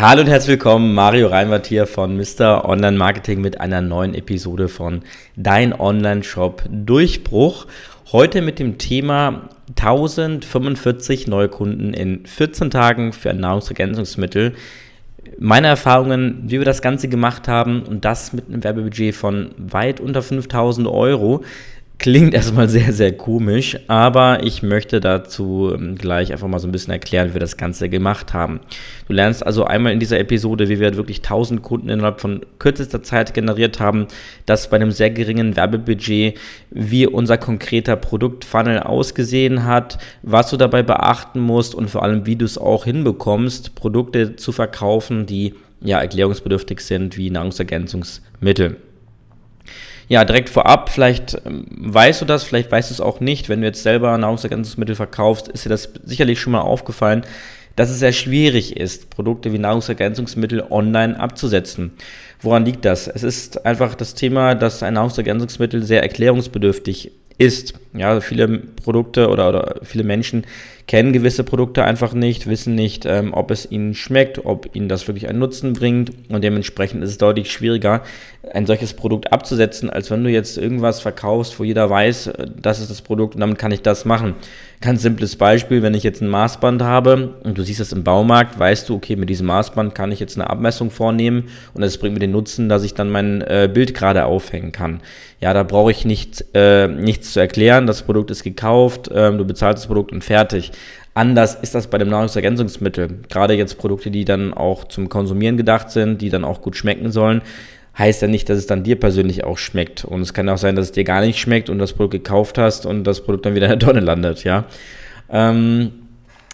Hallo und herzlich willkommen, Mario Reinwart hier von Mr. Online Marketing mit einer neuen Episode von Dein Online-Shop Durchbruch. Heute mit dem Thema 1045 neue Kunden in 14 Tagen für Nahrungsergänzungsmittel. Meine Erfahrungen, wie wir das Ganze gemacht haben und das mit einem Werbebudget von weit unter 5000 Euro. Klingt erstmal sehr, sehr komisch, aber ich möchte dazu ähm, gleich einfach mal so ein bisschen erklären, wie wir das Ganze gemacht haben. Du lernst also einmal in dieser Episode, wie wir wirklich 1000 Kunden innerhalb von kürzester Zeit generiert haben, das bei einem sehr geringen Werbebudget, wie unser konkreter Produktfunnel ausgesehen hat, was du dabei beachten musst und vor allem, wie du es auch hinbekommst, Produkte zu verkaufen, die ja erklärungsbedürftig sind, wie Nahrungsergänzungsmittel. Ja, direkt vorab, vielleicht ähm, weißt du das, vielleicht weißt du es auch nicht. Wenn du jetzt selber Nahrungsergänzungsmittel verkaufst, ist dir das sicherlich schon mal aufgefallen, dass es sehr schwierig ist, Produkte wie Nahrungsergänzungsmittel online abzusetzen. Woran liegt das? Es ist einfach das Thema, dass ein Nahrungsergänzungsmittel sehr erklärungsbedürftig ist. Ja, viele Produkte oder, oder viele Menschen kennen gewisse Produkte einfach nicht, wissen nicht, ähm, ob es ihnen schmeckt, ob ihnen das wirklich einen Nutzen bringt und dementsprechend ist es deutlich schwieriger, ein solches Produkt abzusetzen, als wenn du jetzt irgendwas verkaufst, wo jeder weiß, äh, das ist das Produkt und damit kann ich das machen. Ganz simples Beispiel, wenn ich jetzt ein Maßband habe und du siehst das im Baumarkt, weißt du, okay, mit diesem Maßband kann ich jetzt eine Abmessung vornehmen und das bringt mir den Nutzen, dass ich dann mein äh, Bild gerade aufhängen kann. Ja, da brauche ich nicht, äh, nichts zu erklären, das Produkt ist gekauft, äh, du bezahlst das Produkt und fertig. Anders ist das bei dem Nahrungsergänzungsmittel. Gerade jetzt Produkte, die dann auch zum Konsumieren gedacht sind, die dann auch gut schmecken sollen, heißt ja nicht, dass es dann dir persönlich auch schmeckt. Und es kann auch sein, dass es dir gar nicht schmeckt und das Produkt gekauft hast und das Produkt dann wieder in der Tonne landet, ja. Ähm,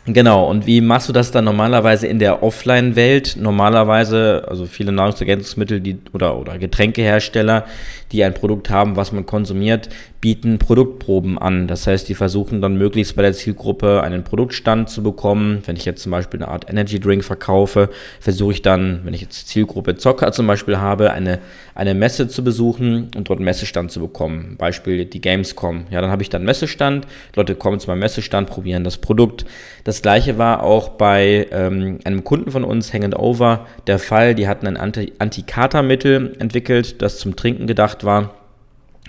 Genau, und wie machst du das dann normalerweise in der Offline-Welt? Normalerweise, also viele Nahrungsergänzungsmittel die, oder, oder Getränkehersteller, die ein Produkt haben, was man konsumiert, bieten Produktproben an. Das heißt, die versuchen dann möglichst bei der Zielgruppe einen Produktstand zu bekommen. Wenn ich jetzt zum Beispiel eine Art Energy Drink verkaufe, versuche ich dann, wenn ich jetzt Zielgruppe Zocker zum Beispiel habe, eine, eine Messe zu besuchen und dort einen Messestand zu bekommen. Beispiel die Gamescom. Ja, dann habe ich dann einen Messestand. Leute kommen zu meinem Messestand, probieren das Produkt. Das gleiche war auch bei ähm, einem Kunden von uns, Hang Over, der Fall. Die hatten ein Antikatermittel entwickelt, das zum Trinken gedacht war.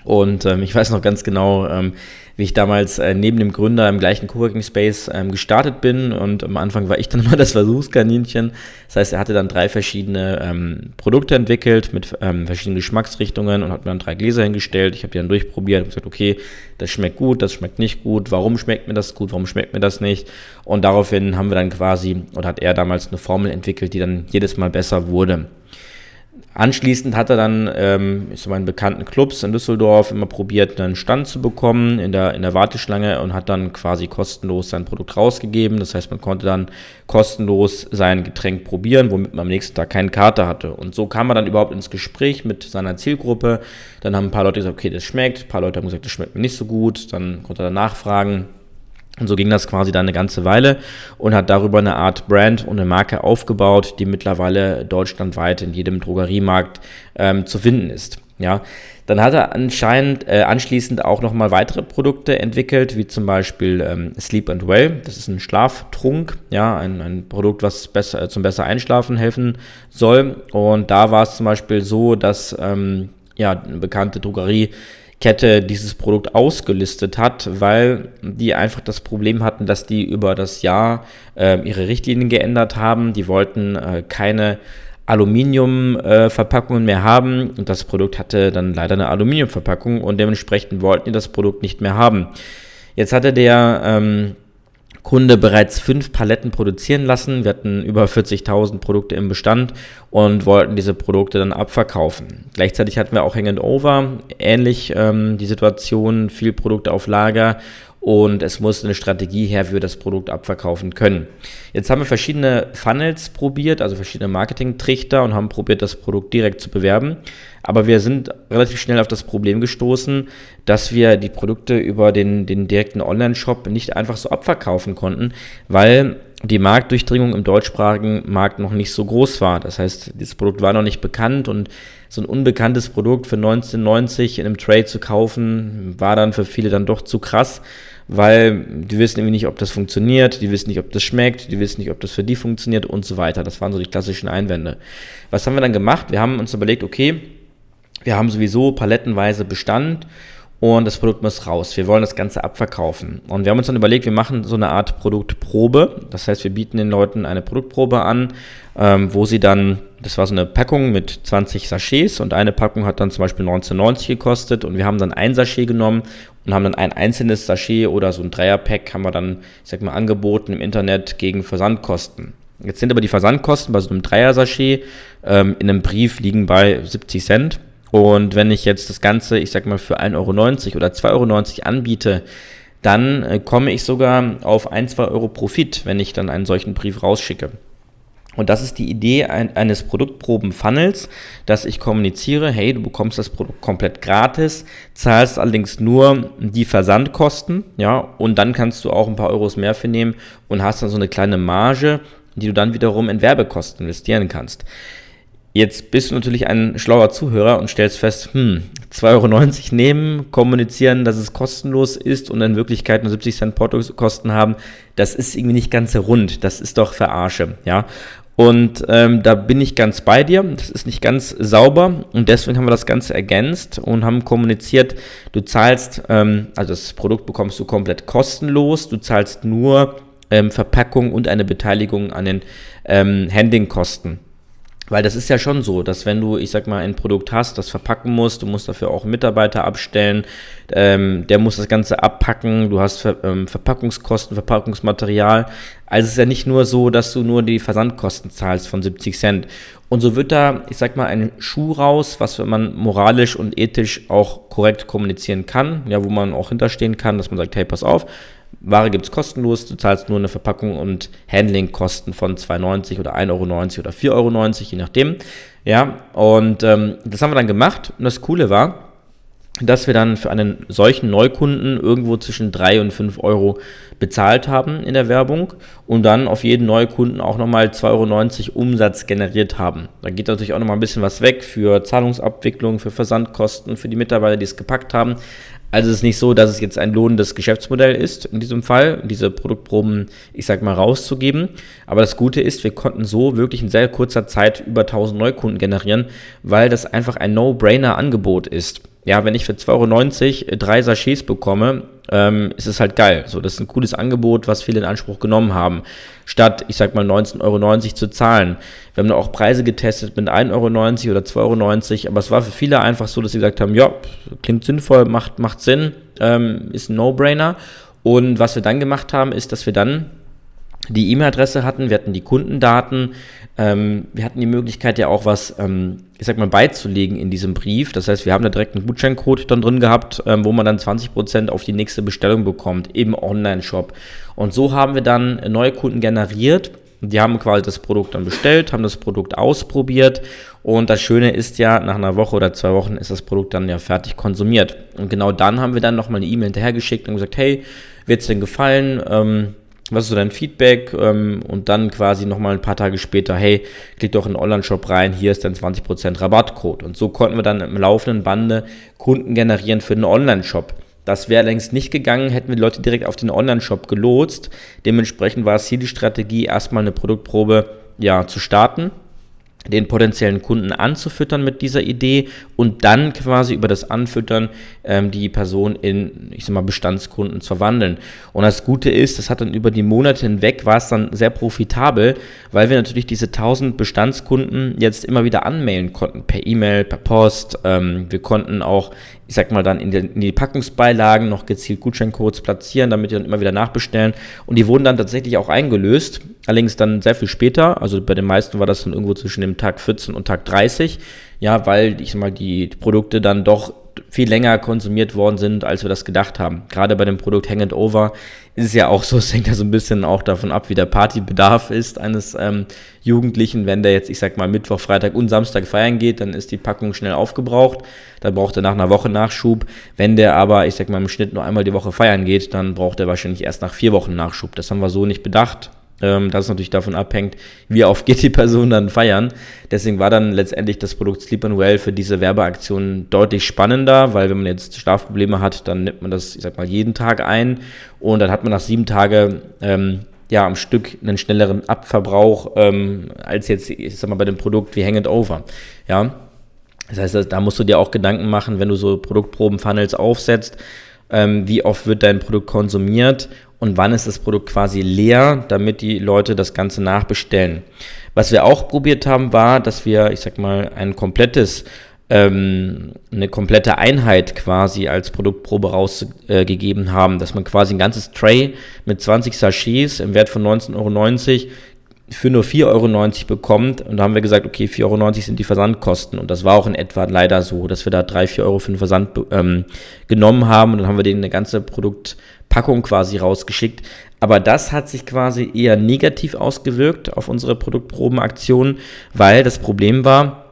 Und ähm, ich weiß noch ganz genau, ähm, wie ich damals äh, neben dem Gründer im gleichen Coworking Space ähm, gestartet bin. Und am Anfang war ich dann immer das Versuchskaninchen. Das heißt, er hatte dann drei verschiedene ähm, Produkte entwickelt mit ähm, verschiedenen Geschmacksrichtungen und hat mir dann drei Gläser hingestellt. Ich habe die dann durchprobiert und gesagt, okay, das schmeckt gut, das schmeckt nicht gut. Warum schmeckt mir das gut? Warum schmeckt mir das nicht? Und daraufhin haben wir dann quasi, oder hat er damals eine Formel entwickelt, die dann jedes Mal besser wurde. Anschließend hat er dann ähm, so meinen bekannten Clubs in Düsseldorf immer probiert, einen Stand zu bekommen in der, in der Warteschlange und hat dann quasi kostenlos sein Produkt rausgegeben. Das heißt, man konnte dann kostenlos sein Getränk probieren, womit man am nächsten Tag keine Karte hatte. Und so kam er dann überhaupt ins Gespräch mit seiner Zielgruppe. Dann haben ein paar Leute gesagt, okay, das schmeckt. Ein paar Leute haben gesagt, das schmeckt mir nicht so gut. Dann konnte er nachfragen und so ging das quasi dann eine ganze Weile und hat darüber eine Art Brand und eine Marke aufgebaut, die mittlerweile deutschlandweit in jedem Drogeriemarkt ähm, zu finden ist. Ja, dann hat er anscheinend äh, anschließend auch nochmal weitere Produkte entwickelt, wie zum Beispiel ähm, Sleep and Well. Das ist ein Schlaftrunk, ja, ein, ein Produkt, was besser, äh, zum besser Einschlafen helfen soll. Und da war es zum Beispiel so, dass ähm, ja, eine bekannte Drogerie Kette dieses Produkt ausgelistet hat, weil die einfach das Problem hatten, dass die über das Jahr äh, ihre Richtlinien geändert haben. Die wollten äh, keine Aluminiumverpackungen äh, mehr haben und das Produkt hatte dann leider eine Aluminiumverpackung und dementsprechend wollten die das Produkt nicht mehr haben. Jetzt hatte der ähm, Kunde bereits fünf Paletten produzieren lassen. Wir hatten über 40.000 Produkte im Bestand und wollten diese Produkte dann abverkaufen. Gleichzeitig hatten wir auch Hang Over, ähnlich ähm, die Situation, viel Produkte auf Lager und es muss eine Strategie her, wie wir das Produkt abverkaufen können. Jetzt haben wir verschiedene Funnels probiert, also verschiedene Marketing-Trichter und haben probiert, das Produkt direkt zu bewerben. Aber wir sind relativ schnell auf das Problem gestoßen, dass wir die Produkte über den, den direkten Online-Shop nicht einfach so abverkaufen konnten, weil die Marktdurchdringung im deutschsprachigen Markt noch nicht so groß war. Das heißt, dieses Produkt war noch nicht bekannt und so ein unbekanntes Produkt für 1990 in einem Trade zu kaufen, war dann für viele dann doch zu krass, weil die wissen irgendwie nicht, ob das funktioniert, die wissen nicht, ob das schmeckt, die wissen nicht, ob das für die funktioniert und so weiter. Das waren so die klassischen Einwände. Was haben wir dann gemacht? Wir haben uns überlegt, okay, wir haben sowieso palettenweise Bestand und das Produkt muss raus. Wir wollen das Ganze abverkaufen. Und wir haben uns dann überlegt, wir machen so eine Art Produktprobe. Das heißt, wir bieten den Leuten eine Produktprobe an, ähm, wo sie dann, das war so eine Packung mit 20 Sachets und eine Packung hat dann zum Beispiel 19,90 gekostet und wir haben dann ein Sachet genommen und haben dann ein einzelnes Sachet oder so ein Dreierpack haben wir dann, ich sag mal, angeboten im Internet gegen Versandkosten. Jetzt sind aber die Versandkosten bei so einem Dreier-Sachet ähm, in einem Brief liegen bei 70 Cent. Und wenn ich jetzt das Ganze, ich sag mal, für 1,90 Euro oder 2,90 Euro anbiete, dann äh, komme ich sogar auf 1, 2 Euro Profit, wenn ich dann einen solchen Brief rausschicke. Und das ist die Idee ein, eines Produktproben-Funnels, dass ich kommuniziere, hey, du bekommst das Produkt komplett gratis, zahlst allerdings nur die Versandkosten, ja, und dann kannst du auch ein paar Euros mehr für nehmen und hast dann so eine kleine Marge, die du dann wiederum in Werbekosten investieren kannst. Jetzt bist du natürlich ein schlauer Zuhörer und stellst fest, hm, 2,90 Euro nehmen, kommunizieren, dass es kostenlos ist und in Wirklichkeit nur 70 Cent Portokosten haben, das ist irgendwie nicht ganz rund. Das ist doch Verarsche, ja. Und ähm, da bin ich ganz bei dir. Das ist nicht ganz sauber und deswegen haben wir das Ganze ergänzt und haben kommuniziert, du zahlst, ähm, also das Produkt bekommst du komplett kostenlos, du zahlst nur ähm, Verpackung und eine Beteiligung an den ähm, Handlingkosten. Weil das ist ja schon so, dass wenn du, ich sag mal, ein Produkt hast, das verpacken musst, du musst dafür auch einen Mitarbeiter abstellen, ähm, der muss das Ganze abpacken, du hast Ver ähm, Verpackungskosten, Verpackungsmaterial. Also es ist ja nicht nur so, dass du nur die Versandkosten zahlst von 70 Cent. Und so wird da, ich sag mal, ein Schuh raus, was man moralisch und ethisch auch korrekt kommunizieren kann, ja, wo man auch hinterstehen kann, dass man sagt, hey, pass auf, Ware gibt es kostenlos, du zahlst nur eine Verpackung und Handlingkosten von 2,90 oder 1,90 Euro oder 4,90 Euro, je nachdem. Ja, und ähm, das haben wir dann gemacht und das Coole war, dass wir dann für einen solchen Neukunden irgendwo zwischen 3 und 5 Euro bezahlt haben in der Werbung und dann auf jeden Neukunden auch nochmal 2,90 Euro Umsatz generiert haben. Da geht natürlich auch nochmal ein bisschen was weg für Zahlungsabwicklung, für Versandkosten, für die Mitarbeiter, die es gepackt haben. Also es ist nicht so, dass es jetzt ein lohnendes Geschäftsmodell ist, in diesem Fall, diese Produktproben, ich sag mal, rauszugeben. Aber das Gute ist, wir konnten so wirklich in sehr kurzer Zeit über 1000 Neukunden generieren, weil das einfach ein No-Brainer-Angebot ist ja, wenn ich für 2,90 Euro drei Sachets bekomme, ähm, ist es halt geil. So, das ist ein cooles Angebot, was viele in Anspruch genommen haben. Statt, ich sag mal, 19,90 Euro zu zahlen. Wir haben auch Preise getestet mit 1,90 Euro oder 2,90 Euro, aber es war für viele einfach so, dass sie gesagt haben, ja, klingt sinnvoll, macht, macht Sinn, ähm, ist ein No-Brainer. Und was wir dann gemacht haben, ist, dass wir dann die E-Mail-Adresse hatten, wir hatten die Kundendaten, ähm, wir hatten die Möglichkeit ja auch was, ähm, ich sag mal, beizulegen in diesem Brief. Das heißt, wir haben da direkt einen Gutscheincode dann drin gehabt, ähm, wo man dann 20% auf die nächste Bestellung bekommt im Online-Shop. Und so haben wir dann neue Kunden generiert. Die haben quasi das Produkt dann bestellt, haben das Produkt ausprobiert und das Schöne ist ja, nach einer Woche oder zwei Wochen ist das Produkt dann ja fertig konsumiert. Und genau dann haben wir dann nochmal eine E-Mail hinterhergeschickt und gesagt, hey, wird es denn gefallen? Ähm, was ist so dein Feedback ähm, und dann quasi nochmal ein paar Tage später, hey, klick doch in den Online-Shop rein, hier ist dein 20% Rabattcode. Und so konnten wir dann im laufenden Bande Kunden generieren für den Online-Shop. Das wäre längst nicht gegangen, hätten wir Leute direkt auf den Online-Shop gelotst. Dementsprechend war es hier die Strategie, erstmal eine Produktprobe ja, zu starten den potenziellen Kunden anzufüttern mit dieser Idee und dann quasi über das Anfüttern ähm, die Person in, ich sag mal, Bestandskunden zu verwandeln. Und das Gute ist, das hat dann über die Monate hinweg, war es dann sehr profitabel, weil wir natürlich diese 1000 Bestandskunden jetzt immer wieder anmailen konnten, per E-Mail, per Post. Ähm, wir konnten auch ich sag mal, dann in die, in die Packungsbeilagen noch gezielt Gutscheincodes platzieren, damit die dann immer wieder nachbestellen. Und die wurden dann tatsächlich auch eingelöst, allerdings dann sehr viel später. Also bei den meisten war das dann irgendwo zwischen dem Tag 14 und Tag 30. Ja, weil ich sag mal, die Produkte dann doch viel länger konsumiert worden sind, als wir das gedacht haben. Gerade bei dem Produkt Hang and Over ist es ja auch so, es hängt ja so ein bisschen auch davon ab, wie der Partybedarf ist eines ähm, Jugendlichen. Wenn der jetzt, ich sag mal, Mittwoch, Freitag und Samstag feiern geht, dann ist die Packung schnell aufgebraucht. Dann braucht er nach einer Woche Nachschub. Wenn der aber, ich sag mal, im Schnitt nur einmal die Woche feiern geht, dann braucht er wahrscheinlich erst nach vier Wochen Nachschub. Das haben wir so nicht bedacht ähm, das natürlich davon abhängt, wie oft geht die Person dann feiern. Deswegen war dann letztendlich das Produkt Sleep and Well für diese Werbeaktion deutlich spannender, weil wenn man jetzt Schlafprobleme hat, dann nimmt man das, ich sag mal, jeden Tag ein und dann hat man nach sieben Tagen ähm, ja, am Stück einen schnelleren Abverbrauch ähm, als jetzt, ich sag mal, bei dem Produkt wie Hang It Over. Ja, das heißt, da musst du dir auch Gedanken machen, wenn du so Produktproben-Funnels aufsetzt, ähm, wie oft wird dein Produkt konsumiert und wann ist das Produkt quasi leer, damit die Leute das Ganze nachbestellen. Was wir auch probiert haben, war, dass wir, ich sag mal, ein komplettes ähm, eine komplette Einheit quasi als Produktprobe rausgegeben äh, haben, dass man quasi ein ganzes Tray mit 20 Sachets im Wert von 19,90 Euro für nur 4,90 Euro bekommt. Und da haben wir gesagt, okay, 4,90 Euro sind die Versandkosten. Und das war auch in etwa leider so, dass wir da 3, 4 Euro für den Versand ähm, genommen haben. Und dann haben wir denen eine ganze Produktpackung quasi rausgeschickt. Aber das hat sich quasi eher negativ ausgewirkt auf unsere Produktprobenaktion, weil das Problem war,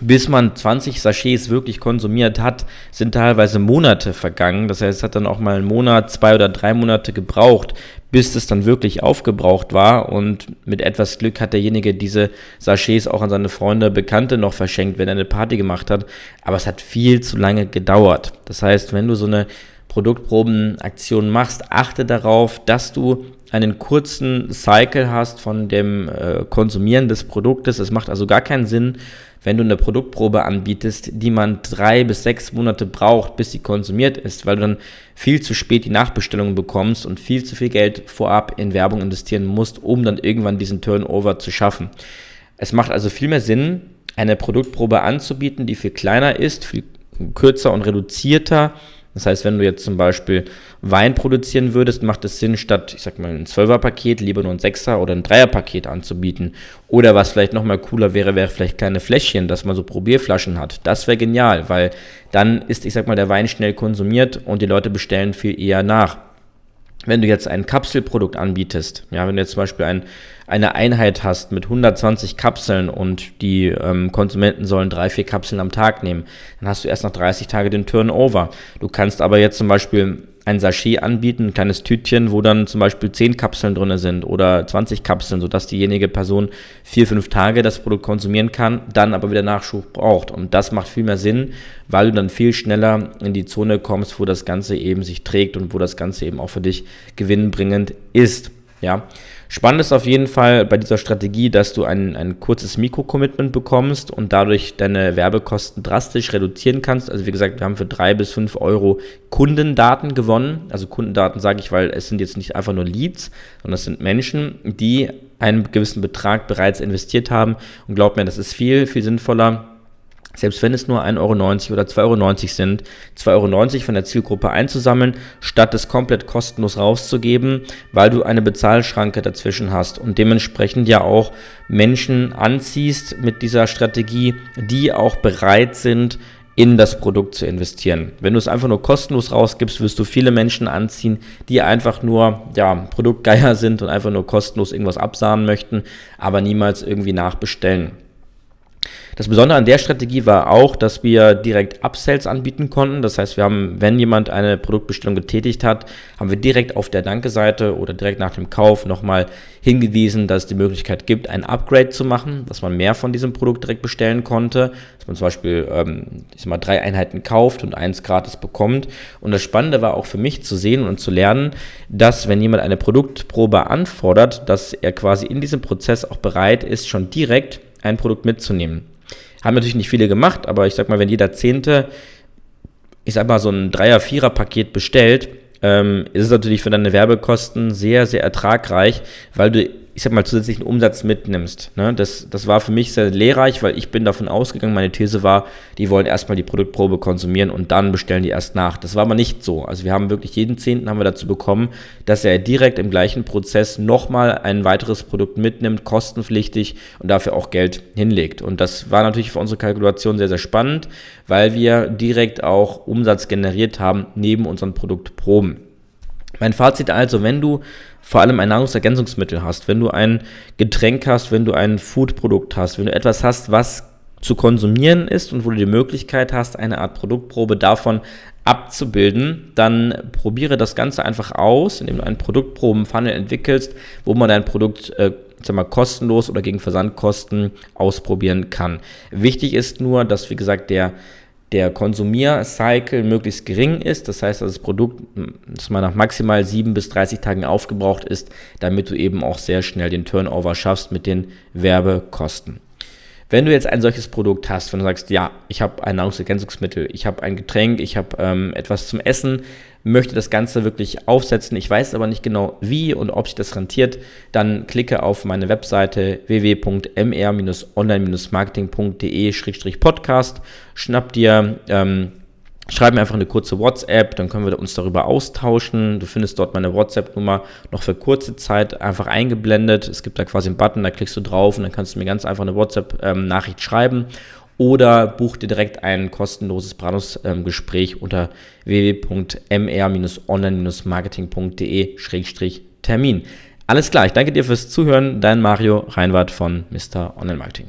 bis man 20 Sachets wirklich konsumiert hat, sind teilweise Monate vergangen. Das heißt, es hat dann auch mal einen Monat, zwei oder drei Monate gebraucht, bis es dann wirklich aufgebraucht war. Und mit etwas Glück hat derjenige diese Sachets auch an seine Freunde, Bekannte noch verschenkt, wenn er eine Party gemacht hat. Aber es hat viel zu lange gedauert. Das heißt, wenn du so eine Produktprobenaktion machst, achte darauf, dass du einen kurzen Cycle hast von dem äh, Konsumieren des Produktes. Es macht also gar keinen Sinn, wenn du eine Produktprobe anbietest, die man drei bis sechs Monate braucht, bis sie konsumiert ist, weil du dann viel zu spät die Nachbestellungen bekommst und viel zu viel Geld vorab in Werbung investieren musst, um dann irgendwann diesen Turnover zu schaffen. Es macht also viel mehr Sinn, eine Produktprobe anzubieten, die viel kleiner ist, viel kürzer und reduzierter das heißt, wenn du jetzt zum Beispiel Wein produzieren würdest, macht es Sinn, statt, ich sag mal, ein 12er-Paket lieber nur ein 6er oder ein 3er-Paket anzubieten. Oder was vielleicht nochmal cooler wäre, wäre vielleicht kleine Fläschchen, dass man so Probierflaschen hat. Das wäre genial, weil dann ist, ich sag mal, der Wein schnell konsumiert und die Leute bestellen viel eher nach wenn du jetzt ein Kapselprodukt anbietest, ja, wenn du jetzt zum Beispiel ein, eine Einheit hast mit 120 Kapseln und die ähm, Konsumenten sollen drei, vier Kapseln am Tag nehmen, dann hast du erst nach 30 Tagen den Turnover. Du kannst aber jetzt zum Beispiel ein Sachet anbieten, ein kleines Tütchen, wo dann zum Beispiel 10 Kapseln drin sind oder 20 Kapseln, sodass diejenige Person vier, fünf Tage das Produkt konsumieren kann, dann aber wieder Nachschub braucht. Und das macht viel mehr Sinn, weil du dann viel schneller in die Zone kommst, wo das Ganze eben sich trägt und wo das Ganze eben auch für dich gewinnbringend ist. Ja. Spannend ist auf jeden Fall bei dieser Strategie, dass du ein, ein kurzes Mikro-Commitment bekommst und dadurch deine Werbekosten drastisch reduzieren kannst. Also wie gesagt, wir haben für drei bis fünf Euro Kundendaten gewonnen. Also Kundendaten sage ich, weil es sind jetzt nicht einfach nur Leads, sondern es sind Menschen, die einen gewissen Betrag bereits investiert haben. Und glaub mir, das ist viel, viel sinnvoller selbst wenn es nur 1,90 Euro oder 2,90 Euro sind, 2,90 Euro von der Zielgruppe einzusammeln, statt es komplett kostenlos rauszugeben, weil du eine Bezahlschranke dazwischen hast und dementsprechend ja auch Menschen anziehst mit dieser Strategie, die auch bereit sind, in das Produkt zu investieren. Wenn du es einfach nur kostenlos rausgibst, wirst du viele Menschen anziehen, die einfach nur ja, Produktgeier sind und einfach nur kostenlos irgendwas absahen möchten, aber niemals irgendwie nachbestellen. Das Besondere an der Strategie war auch, dass wir direkt Upsells anbieten konnten. Das heißt, wir haben, wenn jemand eine Produktbestellung getätigt hat, haben wir direkt auf der Danke-Seite oder direkt nach dem Kauf nochmal hingewiesen, dass es die Möglichkeit gibt, ein Upgrade zu machen, dass man mehr von diesem Produkt direkt bestellen konnte, dass man zum Beispiel ähm, ich sag mal, drei Einheiten kauft und eins gratis bekommt. Und das Spannende war auch für mich zu sehen und zu lernen, dass wenn jemand eine Produktprobe anfordert, dass er quasi in diesem Prozess auch bereit ist, schon direkt ein Produkt mitzunehmen. Haben natürlich nicht viele gemacht, aber ich sag mal, wenn jeder Zehnte, ich sag mal, so ein Dreier-, Vierer-Paket bestellt, ähm, ist es natürlich für deine Werbekosten sehr, sehr ertragreich, weil du, ich sag mal, zusätzlichen Umsatz mitnimmst. Ne? Das, das war für mich sehr lehrreich, weil ich bin davon ausgegangen, meine These war, die wollen erstmal die Produktprobe konsumieren und dann bestellen die erst nach. Das war aber nicht so. Also wir haben wirklich jeden Zehnten haben wir dazu bekommen, dass er direkt im gleichen Prozess nochmal ein weiteres Produkt mitnimmt, kostenpflichtig und dafür auch Geld hinlegt. Und das war natürlich für unsere Kalkulation sehr, sehr spannend, weil wir direkt auch Umsatz generiert haben neben unseren Produktproben. Mein Fazit also, wenn du vor allem ein Nahrungsergänzungsmittel hast, wenn du ein Getränk hast, wenn du ein Foodprodukt hast, wenn du etwas hast, was zu konsumieren ist und wo du die Möglichkeit hast, eine Art Produktprobe davon abzubilden, dann probiere das Ganze einfach aus, indem du einen Produktprobenfunnel entwickelst, wo man dein Produkt äh, sag mal, kostenlos oder gegen Versandkosten ausprobieren kann. Wichtig ist nur, dass, wie gesagt, der der Konsumiercycle möglichst gering ist. Das heißt, dass das Produkt dass man nach maximal 7 bis 30 Tagen aufgebraucht ist, damit du eben auch sehr schnell den Turnover schaffst mit den Werbekosten. Wenn du jetzt ein solches Produkt hast, wenn du sagst, ja, ich habe ein Nahrungsergänzungsmittel, ich habe ein Getränk, ich habe ähm, etwas zum Essen, möchte das Ganze wirklich aufsetzen, ich weiß aber nicht genau wie und ob sich das rentiert, dann klicke auf meine Webseite www.mr-online-marketing.de-podcast, schnapp dir ähm, Schreib mir einfach eine kurze WhatsApp, dann können wir uns darüber austauschen. Du findest dort meine WhatsApp-Nummer noch für kurze Zeit einfach eingeblendet. Es gibt da quasi einen Button, da klickst du drauf und dann kannst du mir ganz einfach eine WhatsApp-Nachricht schreiben oder buch dir direkt ein kostenloses Branus-Gespräch unter www.mr-online-marketing.de-termin. Alles klar, ich danke dir fürs Zuhören. Dein Mario Reinwart von Mr. Online Marketing.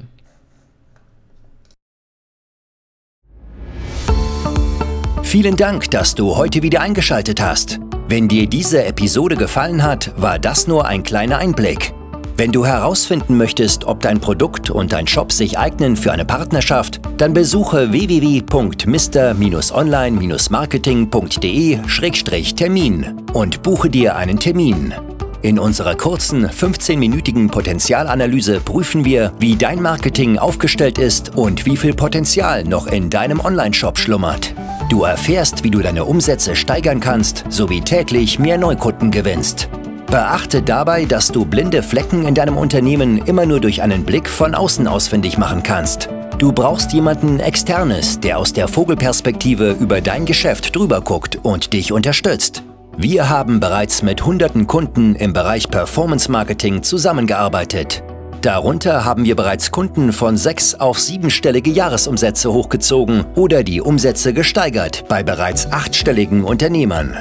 Vielen Dank, dass du heute wieder eingeschaltet hast. Wenn dir diese Episode gefallen hat, war das nur ein kleiner Einblick. Wenn du herausfinden möchtest, ob dein Produkt und dein Shop sich eignen für eine Partnerschaft, dann besuche www.mr-online-marketing.de-termin und buche dir einen Termin. In unserer kurzen 15-minütigen Potenzialanalyse prüfen wir, wie dein Marketing aufgestellt ist und wie viel Potenzial noch in deinem Onlineshop schlummert. Du erfährst, wie du deine Umsätze steigern kannst, sowie täglich mehr Neukunden gewinnst. Beachte dabei, dass du blinde Flecken in deinem Unternehmen immer nur durch einen Blick von außen ausfindig machen kannst. Du brauchst jemanden Externes, der aus der Vogelperspektive über dein Geschäft drüber guckt und dich unterstützt. Wir haben bereits mit hunderten Kunden im Bereich Performance Marketing zusammengearbeitet. Darunter haben wir bereits Kunden von sechs auf siebenstellige Jahresumsätze hochgezogen oder die Umsätze gesteigert bei bereits achtstelligen Unternehmern.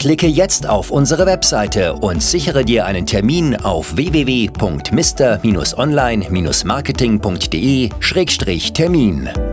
Klicke jetzt auf unsere Webseite und sichere dir einen Termin auf www.mr-online-marketing.de-termin.